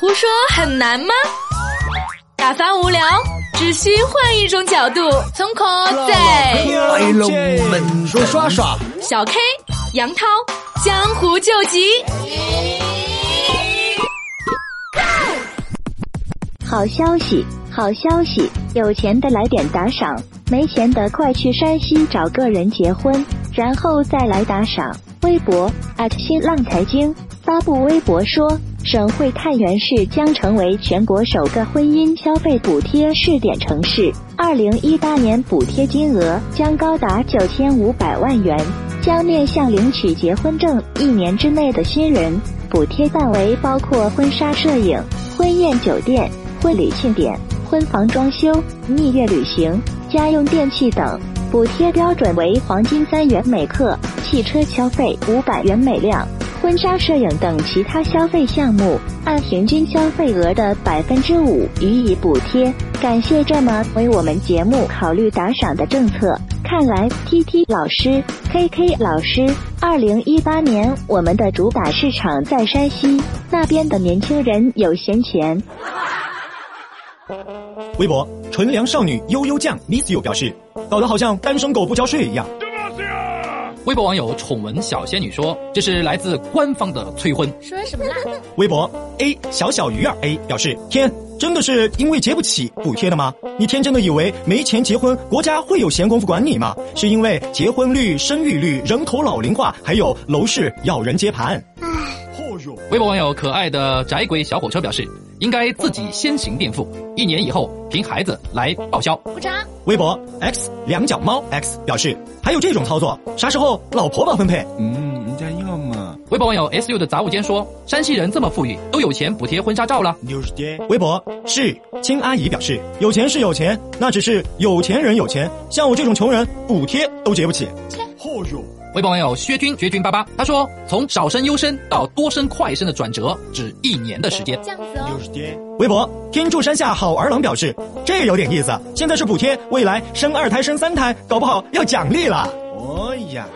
胡说很难吗？打发无聊，只需换一种角度，从口在来龙门说刷刷，小 K 杨涛江湖救急。好消息，好消息！有钱的来点打赏，没钱的快去山西找个人结婚，然后再来打赏。微博新浪财经发布微博说。省会太原市将成为全国首个婚姻消费补贴试点城市。二零一八年补贴金额将高达九千五百万元，将面向领取结婚证一年之内的新人。补贴范围包括婚纱摄影、婚宴酒店、婚礼庆典、婚房装修、蜜月旅行、家用电器等。补贴标准为黄金三元每克，汽车消费五百元每辆。婚纱摄影等其他消费项目，按平均消费额的百分之五予以补贴。感谢这么为我们节目考虑打赏的政策。看来 T T 老师、K K 老师，二零一八年我们的主打市场在山西，那边的年轻人有闲钱。微博纯良少女悠悠酱 Miss You 表示，搞得好像单身狗不交税一样。微博网友宠文小仙女说：“这是来自官方的催婚。”说什么啦？微博 A 小小鱼儿 A 表示：“天，真的是因为结不起补贴的吗？你天真的以为没钱结婚，国家会有闲工夫管你吗？是因为结婚率、生育率、人口老龄化，还有楼市要人接盘。”微博网友可爱的宅鬼小火车表示：“应该自己先行垫付，一年以后凭孩子来报销。”鼓掌。微博 X 两脚猫 X 表示：“还有这种操作？啥时候老婆帮分配？”嗯，人家要嘛。微博网友 S U 的杂物间说：“山西人这么富裕，都有钱补贴婚纱照了。”六十点。微博是亲阿姨表示：“有钱是有钱，那只是有钱人有钱，像我这种穷人，补贴都结不起。”切。嚯哟！微博网友薛军薛军八八他说：“从少生优生到多生快生的转折，只一年的时间。”这样子哦。微博天柱山下好儿郎表示：“这有点意思，现在是补贴，未来生二胎、生三胎，搞不好要奖励了。”哦呀。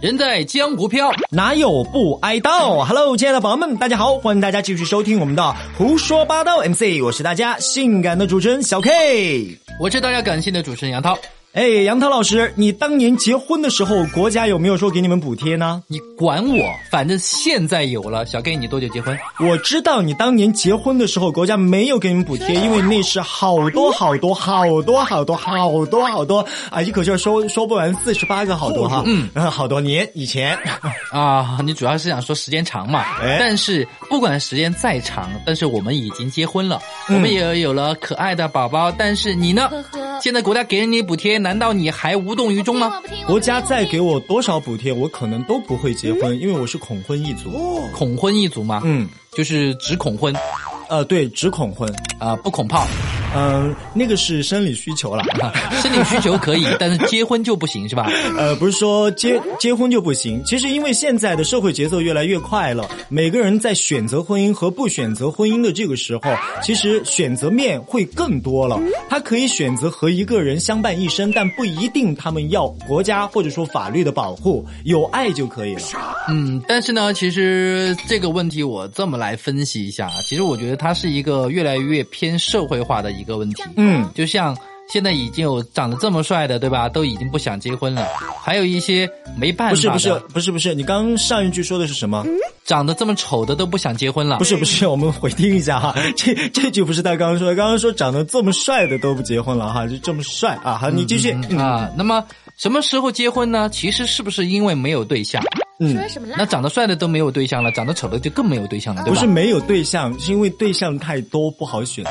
人在江湖飘，哪有不挨刀？Hello，亲爱的宝宝们，大家好，欢迎大家继续收听我们的胡说八道 MC，我是大家性感的主持人小 K，我是大家感性的主持人杨涛。哎，杨涛老师，你当年结婚的时候，国家有没有说给你们补贴呢？你管我，反正现在有了。小 K，你多久结婚？我知道你当年结婚的时候，国家没有给你们补贴，因为那是好多好多好多好多好多好多啊，一口气说说不完四十八个好多哈，嗯，好多年以前 啊，你主要是想说时间长嘛？哎，但是不管时间再长，但是我们已经结婚了，我们也有了可爱的宝宝，但是你呢？现在国家给你补贴，难道你还无动于衷吗？国家再给我多少补贴，我可能都不会结婚，因为我是恐婚一族。恐婚一族吗？嗯，就是只恐婚。呃，对，只恐婚啊，不恐炮。嗯，那个是生理需求了，生理需求可以，但是结婚就不行是吧？呃，不是说结结婚就不行，其实因为现在的社会节奏越来越快了，每个人在选择婚姻和不选择婚姻的这个时候，其实选择面会更多了。他可以选择和一个人相伴一生，但不一定他们要国家或者说法律的保护，有爱就可以了。嗯，但是呢，其实这个问题我这么来分析一下，其实我觉得它是一个越来越偏社会化的。一个问题，嗯，就像现在已经有长得这么帅的，对吧？都已经不想结婚了，还有一些没办法。不是不是不是不是，你刚上一句说的是什么？长得这么丑的都不想结婚了？不是不是，我们回听一下哈，这这句不是他刚刚说的，刚刚说长得这么帅的都不结婚了哈，就这么帅啊？好，你继续啊。那么什么时候结婚呢？其实是不是因为没有对象？说什么了？那长得帅的都没有对象了，长得丑的就更没有对象了，对吧？不是没有对象，是因为对象太多不好选择。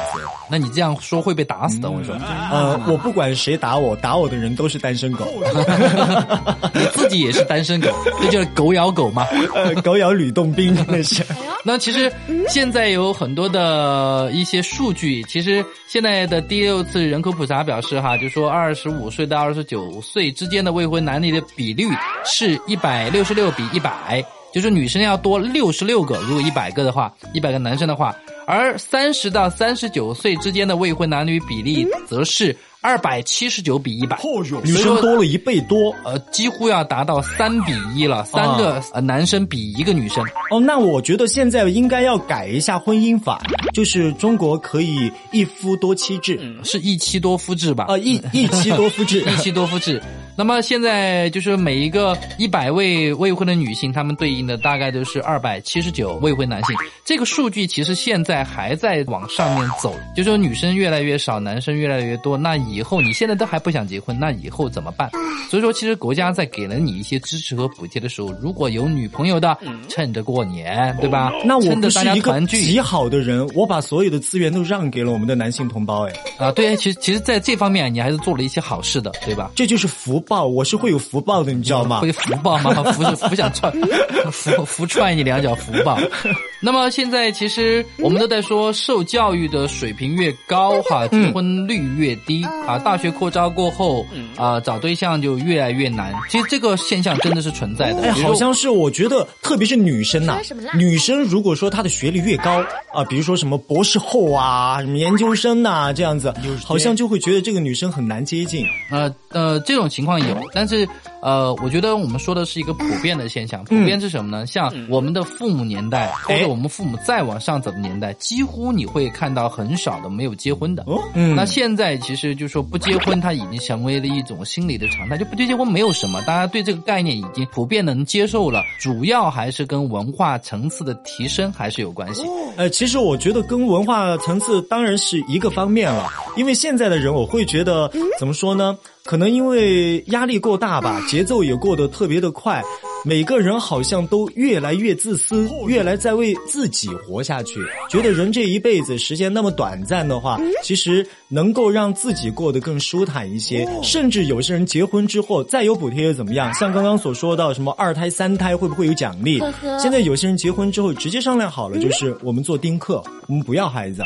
那你这样说会被打死的，我跟你说。呃，我不管谁打我，打我的人都是单身狗。你自己也是单身狗，这就是狗咬狗嘛？呃，狗咬吕洞宾那是。那其实现在有很多的一些数据，其实现在的第六次人口普查表示哈，就说二十五岁到二十九岁之间的未婚男女的比率是一百六十六。比一百，就是女生要多六十六个。如果一百个的话，一百个男生的话，而三十到三十九岁之间的未婚男女比例则是二百七十九比一百，女生多了一倍多。呃，几乎要达到三比一了，三个呃男生比一个女生。哦，那我觉得现在应该要改一下婚姻法，就是中国可以一夫多妻制，是一妻多夫制吧？啊，一一妻多夫制，一妻多夫制。那么现在就是每一个一百位未婚的女性，她们对应的大概都是二百七十九未婚男性。这个数据其实现在还在往上面走，就说女生越来越少，男生越来越多。那以后你现在都还不想结婚，那以后怎么办？所以说，其实国家在给了你一些支持和补贴的时候，如果有女朋友的，趁着过年，对吧？那我不是一个团聚极好的人，我把所有的资源都让给了我们的男性同胞，哎，啊，对，其实其实在这方面你还是做了一些好事的，对吧？这就是福报，我是会有福报的，你知道吗？会福报吗？福是福想踹，福福踹你两脚福报。那么现在其实我们都在说，受教育的水平越高，哈，结婚率越低啊。大学扩招过后，啊，找对象就越来越难。其实这个现象真的是存在的。哎，好像是我觉得，特别是女生呐、女生如果说她的学历越高啊，比如说什么博士后啊，什么研究生呐、这样子，好像就会觉得这个女生很难接近。呃呃，这种情况有，但是呃，我觉得我们说的是一个普遍的现象。普遍是什么呢？像我们的父母年代，或者我们父母再往上走的年代，几乎你会看到很少的没有结婚的。那现在其实就说不结婚，它已经成为了一种心理的常态，就不结婚没有什么，大家对这个概念已经普遍能接受了。主要还是跟文化层次的提升还是有关系。呃，其实我觉得跟文化层次当然是一个方面了，因为现在的人我会觉得怎么说呢？可能因为压力过大吧，节奏也过得特别的快，每个人好像都越来越自私，越来在为自己活下去，觉得人这一辈子时间那么短暂的话，其实能够让自己过得更舒坦一些，甚至有些人结婚之后再有补贴又怎么样？像刚刚所说到什么二胎、三胎会不会有奖励？现在有些人结婚之后直接商量好了，就是我们做丁克，我们不要孩子。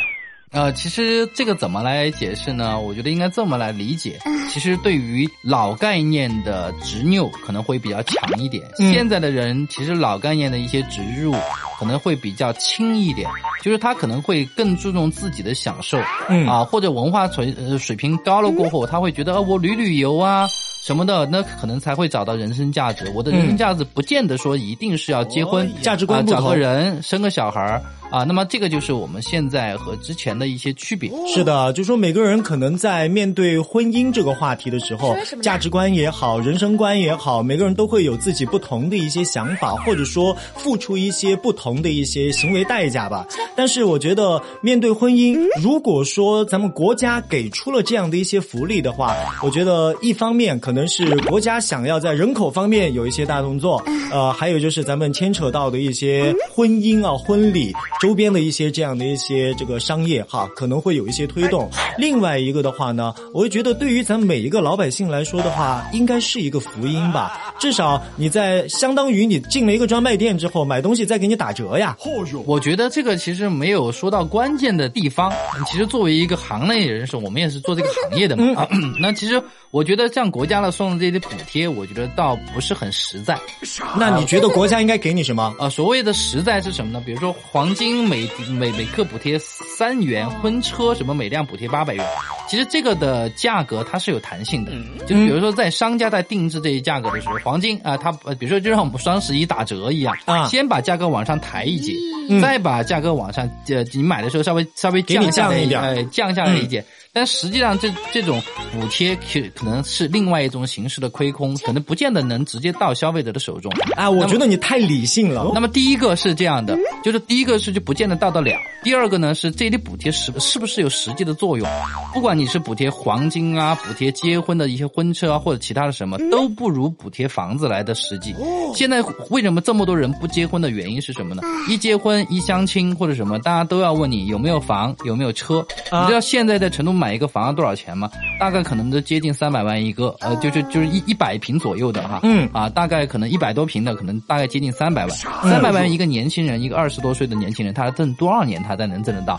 呃，其实这个怎么来解释呢？我觉得应该这么来理解。其实对于老概念的执拗可能会比较强一点，嗯现在的人其实老概念的一些植入可能会比较轻一点，就是他可能会更注重自己的享受，嗯啊，或者文化水呃水平高了过后，他会觉得呃我旅旅游啊。什么的，那可能才会找到人生价值。我的人生价值不见得说一定是要结婚，哦价值观啊，找不同个人生个小孩儿啊。那么这个就是我们现在和之前的一些区别。是的，就说每个人可能在面对婚姻这个话题的时候价值观也好，人生观也好，每个人都会有自己不同的一些想法，或者说付出一些不同的一些行为代价吧。但是我觉得，面对婚姻，如果说咱们国家给出了这样的一些福利的话，我觉得一方面可能是国家想要在人口方面有一些大动作，呃，还有就是咱们牵扯到的一些婚姻啊、婚礼周边的一些这样的一些这个商业哈，可能会有一些推动。另外一个的话呢，我会觉得对于咱每一个老百姓来说的话，应该是一个福音吧。至少你在相当于你进了一个专卖店之后，买东西再给你打折呀。我觉得这个其实没有说到关键的地方。其实作为一个行内人士，我们也是做这个行业的嘛。啊，那其实我觉得像国家的送的这些补贴，我觉得倒不是很实在。那你觉得国家应该给你什么？啊，所谓的实在是什么呢？比如说黄金每每每克补贴三元，婚车什么每辆补贴八百元。其实这个的价格它是有弹性的，就比如说在商家在定制这些价格的时候，黄金啊，它呃比如说就像我们双十一打折一样啊先把价格往上抬一截，再把价格往上呃你买的时候稍微稍微降下来一点呃降下来一点。但实际上这，这种补贴可可能是另外一种形式的亏空，可能不见得能直接到消费者的手中。啊，我觉得你太理性了。那么第一个是这样的，就是第一个是就不见得到得了。第二个呢是这类补贴是是不是有实际的作用？不管你是补贴黄金啊，补贴结婚的一些婚车啊，或者其他的什么，都不如补贴房子来的实际。现在为什么这么多人不结婚的原因是什么呢？一结婚一相亲或者什么，大家都要问你有没有房，有没有车。啊你知道现在在成都买一个房要多少钱吗？大概可能都接近三百万一个，呃，就是就是一一百平左右的哈。嗯啊，大概可能一百多平的，可能大概接近三百万。三百万一个年轻人，一个二十多岁的年轻人，他挣多少年他才能挣得到？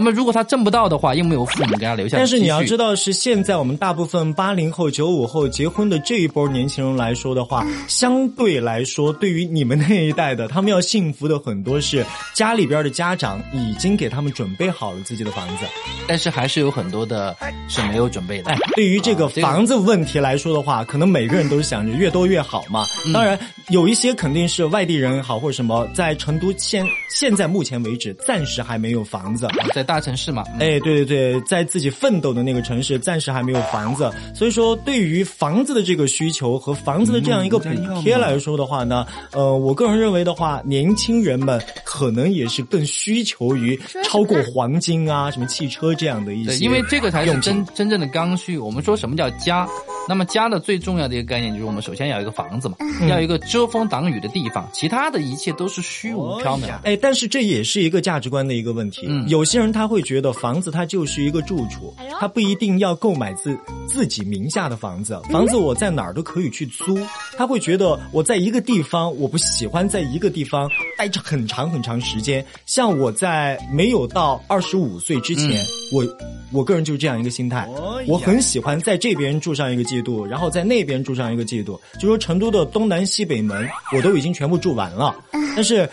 那那么如果他挣不到的话，又没有父母给他留下但是你要知道，是现在我们大部分八零后、九五后结婚的这一波年轻人来说的话，相对来说，对于你们那一代的，他们要幸福的很多是家里边的家长已经给他们准备好了自己的房子。但是还是有很多的是没有准备的。哎，对于这个房子问题来说的话，可能每个人都是想着越多越好嘛。嗯当然，有一些肯定是外地人也好或者什么，在成都现现在目前为止暂时还没有房子。在大城市嘛，嗯哎，对对对，在自己奋斗的那个城市，暂时还没有房子，所以说对于房子的这个需求和房子的这样一个补贴来说的话呢，呃，我个人认为的话，年轻人们可能也是更需求于超过黄金啊、什么汽车这样的一对，些，因为这个才是真真正的刚需。我们说什么叫家？那么家的最重要的一个概念就是我们首先要有一个房子嘛，嗯要有一个遮风挡雨的地方，其他的一切都是虚无缥缈的。哎，但是这也是一个价值观的一个问题。嗯有些人他会觉得房子它就是一个住处，他不一定要购买自自己名下的房子，房子我在哪儿都可以去租。他会觉得我在一个地方，我不喜欢在一个地方待着很长很长时间。像我在没有到二十五岁之前，我我个人就是这样一个心态，我很喜欢在这边住上一个季度，然后在那边住上一个季度。就说成都的东南西北门，我都已经全部住完了，但是。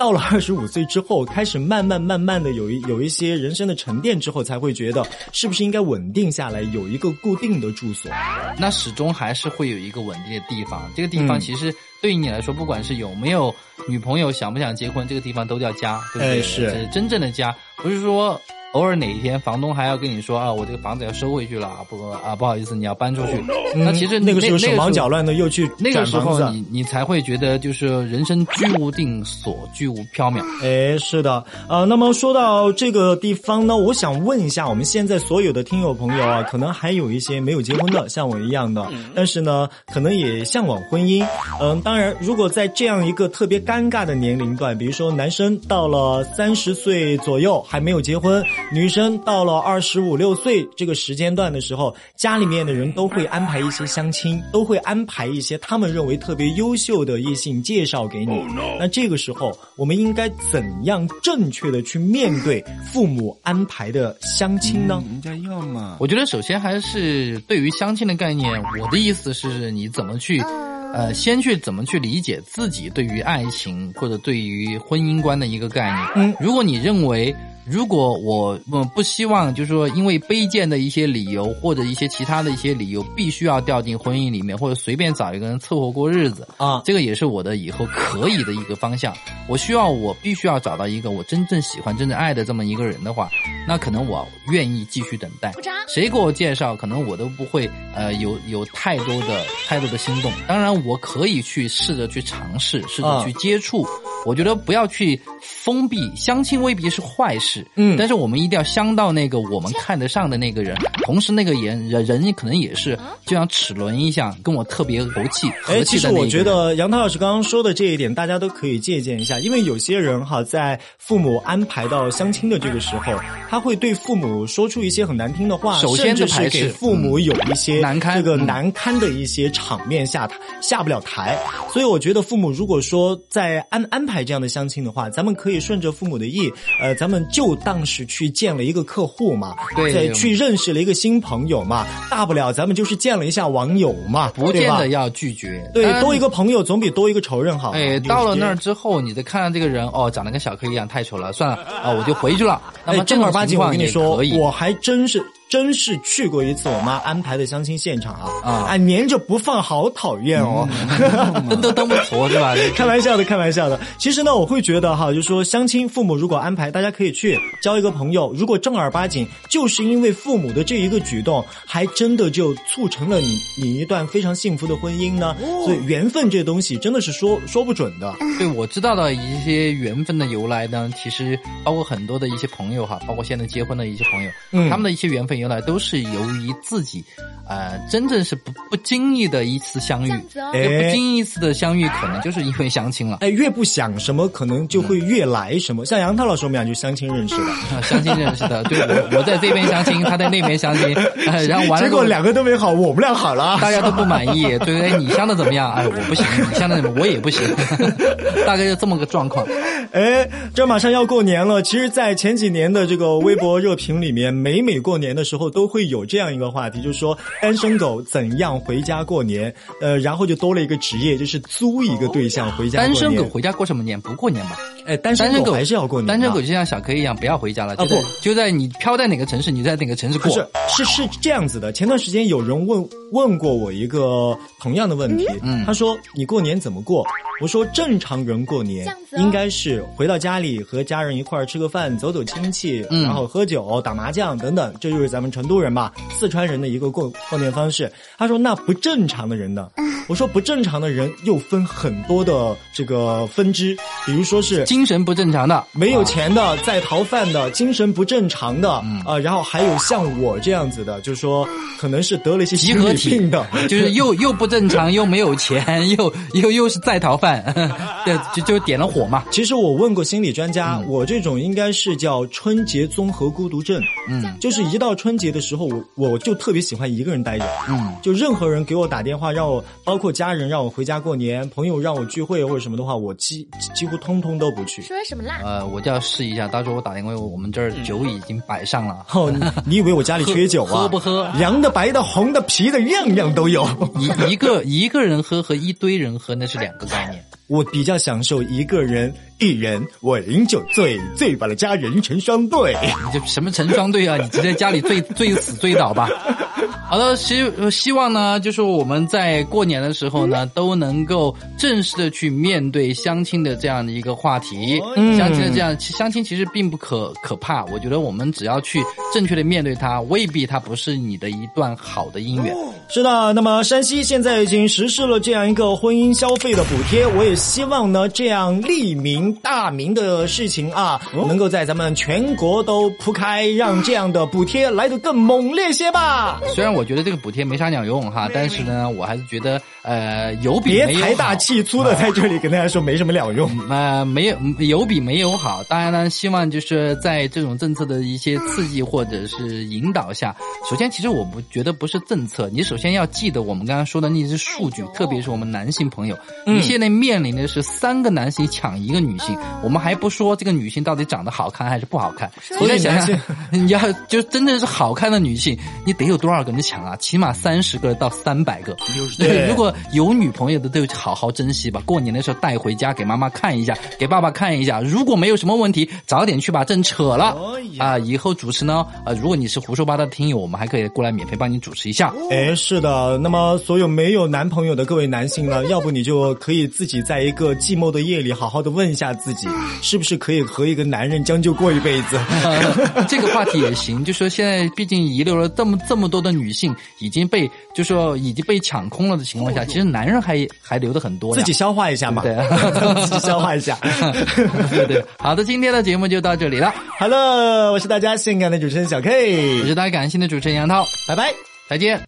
到了二十五岁之后，开始慢慢慢慢的有一有一些人生的沉淀之后，才会觉得是不是应该稳定下来，有一个固定的住所。那始终还是会有一个稳定的地方。这个地方嗯其实对于你来说，不管是有没有女朋友，想不想结婚，这个地方都叫家，对不对？哎是是真正的家，不是说。偶尔哪一天房东还要跟你说啊，我这个房子要收回去了啊，不啊不好意思，你要搬出去。那其实嗯那个时候手忙脚乱。的又去那个时候你你才会觉得就是人生居无定所，居无缥缈。哎，是的，呃，那么说到这个地方呢，我想问一下，我们现在所有的听友朋友啊，可能还有一些没有结婚的，像我一样的，但是呢，可能也向往婚姻。嗯、当然，如果在这样一个特别尴尬的年龄段，比如说男生到了三十岁左右还没有结婚，女生到了二十五六岁这个时间段的时候，家里面的人都会安排一些相亲，都会安排一些他们认为特别优秀的异性介绍给你。那这个时候，我们应该怎样正确的去面对父母安排的相亲呢？人家要嘛，我觉得首先还是对于相亲的概念，我的意思是你怎么去，呃，先去怎么去理解自己对于爱情或者对于婚姻观的一个概念。嗯如果你认为。如果我我不希望，就是说，因为卑贱的一些理由或者一些其他的一些理由，必须要掉进婚姻里面，或者随便找一个人凑合过日子啊这个也是我的以后可以的一个方向。我需要，我必须要找到一个我真正喜欢、真正爱的这么一个人的话，那可能我愿意继续等待。谁给我介绍，可能我都不会呃有有太多的太多的心动。当然，我可以去试着去尝试，试着啊去接触。我觉得不要去封闭，相亲未必是坏事，嗯但是我们一定要相到那个我们看得上的那个人，同时那个人人人可能也是就像齿轮一样，跟我特别和气和哎，气其实我觉。得杨涛老师刚刚说的这一点，大家都可以借鉴一下，因为有些人哈，在父母安排到相亲的这个时候，他会对父母说出一些很难听的话，首先甚至是给父母有一些难堪这个嗯难堪的一些场面下台下不了台。所以我觉得父母如果说在安安排这样的相亲的话，咱们可以顺着父母的意，呃，咱们就当是去见了一个客户嘛，对去认识了一个新朋友嘛，大不了咱们就是见了一下网友嘛，不见得要拒绝，对多一个朋友总比多一个仇人好。哎，到了那儿之后，你再看到这个人，哦，长得跟小柯一样，太丑了，算了，啊，我就回去了。那哎，么正儿八经，我跟你说，我还真是真是去过一次我妈安排的相亲现场啊！啊哎，粘着不放，好讨厌哦。蹬都蹬不活是吧？开玩笑的，开玩笑的。其实呢，我会觉得哈，就是说相亲，父母如果安排，大家可以去交一个朋友。如果正儿八经，就是因为父母的这一个举动，还真的就促成了你你一段非常幸福的婚姻呢。所以缘分这东西真的是说说不准的。对我知道的一些缘分的由来呢，其实包括很多的一些朋友哈，包括现在结婚的一些朋友，嗯他们的一些缘分由来都是由于自己，呃，真正是不不经意的一次相遇哎不经意一次的相遇，可能就是因为相亲了。哎，越不想什么，可能就会越来什么。像杨涛老师，我们俩就相亲认识的，啊相亲认识的，对我我在这边相亲，他在那边相亲，呃、然后完了结果两个都没好，我们俩好了。大家都不满意，对，哎，你相的怎么样？哎，我不行，你相的怎么？我也不行，大概就这么个状况。哎，这马上要过年了。其实，在前几年的这个微博热评里面，每每过年的时候都会有这样一个话题，就是说单身狗怎样回家过年。呃，然后就多了一个职业，就是租一个对象回家过单年。身狗回家过什么年？不过年吧。哎，单身狗还是要过年的。单身狗就像小 K 一样，不要回家了，就在、啊不就在你飘在哪个城市，你在哪个城市过。不是，是是这样子的。前段时间有人问问过我一个同样的问题，嗯他说你过年怎么过？我说正常人过年应该是回到家里和家人一块儿吃个饭，走走亲戚，嗯然后喝酒、打麻将等等，这就是咱们成都人嘛，四川人的一个过过年方式。他说那不正常的人呢？我说不正常的人又分很多的这个分支，比如说是精神不正常的，没有钱的、在逃犯的、精神不正常的，啊、嗯然后还有像我这样子的，就是说可能是得了一些集合体病的，就是又 又不正常，又没有钱，又又又是在逃犯，对，就就点了火嘛。其实我问过心理专家，嗯。我这种应该是叫春节综合孤独症，嗯。就是一到春节的时候，我我就特别喜欢一个人待着，嗯，就任何人给我打电话让我，包括家人让我回家过年，朋友让我聚会或者什么的话，我几几乎通通都不去。说什么啦？呃，我就要试一下，到时候我打电话，我们这儿酒已经摆上了。哦，你你以为我家里缺酒啊？喝不喝凉的、白的、红的、啤的，样样都有。一一个一个人喝和一堆人喝那是两个概念。我比较享受一个人，一人我饮酒醉，醉把了佳人成双对。你这什么成双对啊？你直接家里醉醉死醉倒吧。好的，希呃希望呢，就是我们在过年的时候呢，都能够正式的去面对相亲的这样的一个话题。嗯相亲的这样，相亲其实并不可可怕，我觉得我们只要去正确的面对它，未必它不是你的一段好的姻缘。是的，那么山西现在已经实施了这样一个婚姻消费的补贴，我也希望呢，这样利民大民的事情啊，能够在咱们全国都铺开，让这样的补贴来得更猛烈些吧。虽然我觉得这个补贴没啥鸟用哈，但是呢，我还是觉得呃有比别没有财大气粗的在这里跟大家说没什么鸟用。呃，没有有比没有好。当然呢，希望就是在这种政策的一些刺激或者是引导下，首先，其实我不觉得不是政策，你首先要记得我们刚刚说的那些数据，特别是我们男性朋友，你现在面临的是三个男性抢一个女性，我们还不说这个女性到底长得好看还是不好看，你再想想，你要就真的是好看的女性，你得有多少个人抢啊？起码三十个到三百个。对如果有女朋友的都好好珍惜吧，过年的时候带回家给妈妈看一下，给爸爸看一下。如果没有什么问题，早点去把证扯了啊、以后主持呢，呃，如果你是胡说八道的听友，我们还可以过来免费帮你主持一下。哎，是的。那么，所有没有男朋友的各位男性呢，要不你就可以自己在一个寂寞的夜里，好好的问一下自己，是不是可以和一个男人将就过一辈子？呃，这个话题也行，就说现在毕竟遗留了这么这么多的女性，已经被就说已经被抢空了的情况下，其实男人还还留的很多。自己消化一下嘛，对 自己消化一下。对对，好的，今天的节目就到这里了，好了，我是大家性感的主持人小 K，我是大家感性的主持人杨涛，拜拜。再见。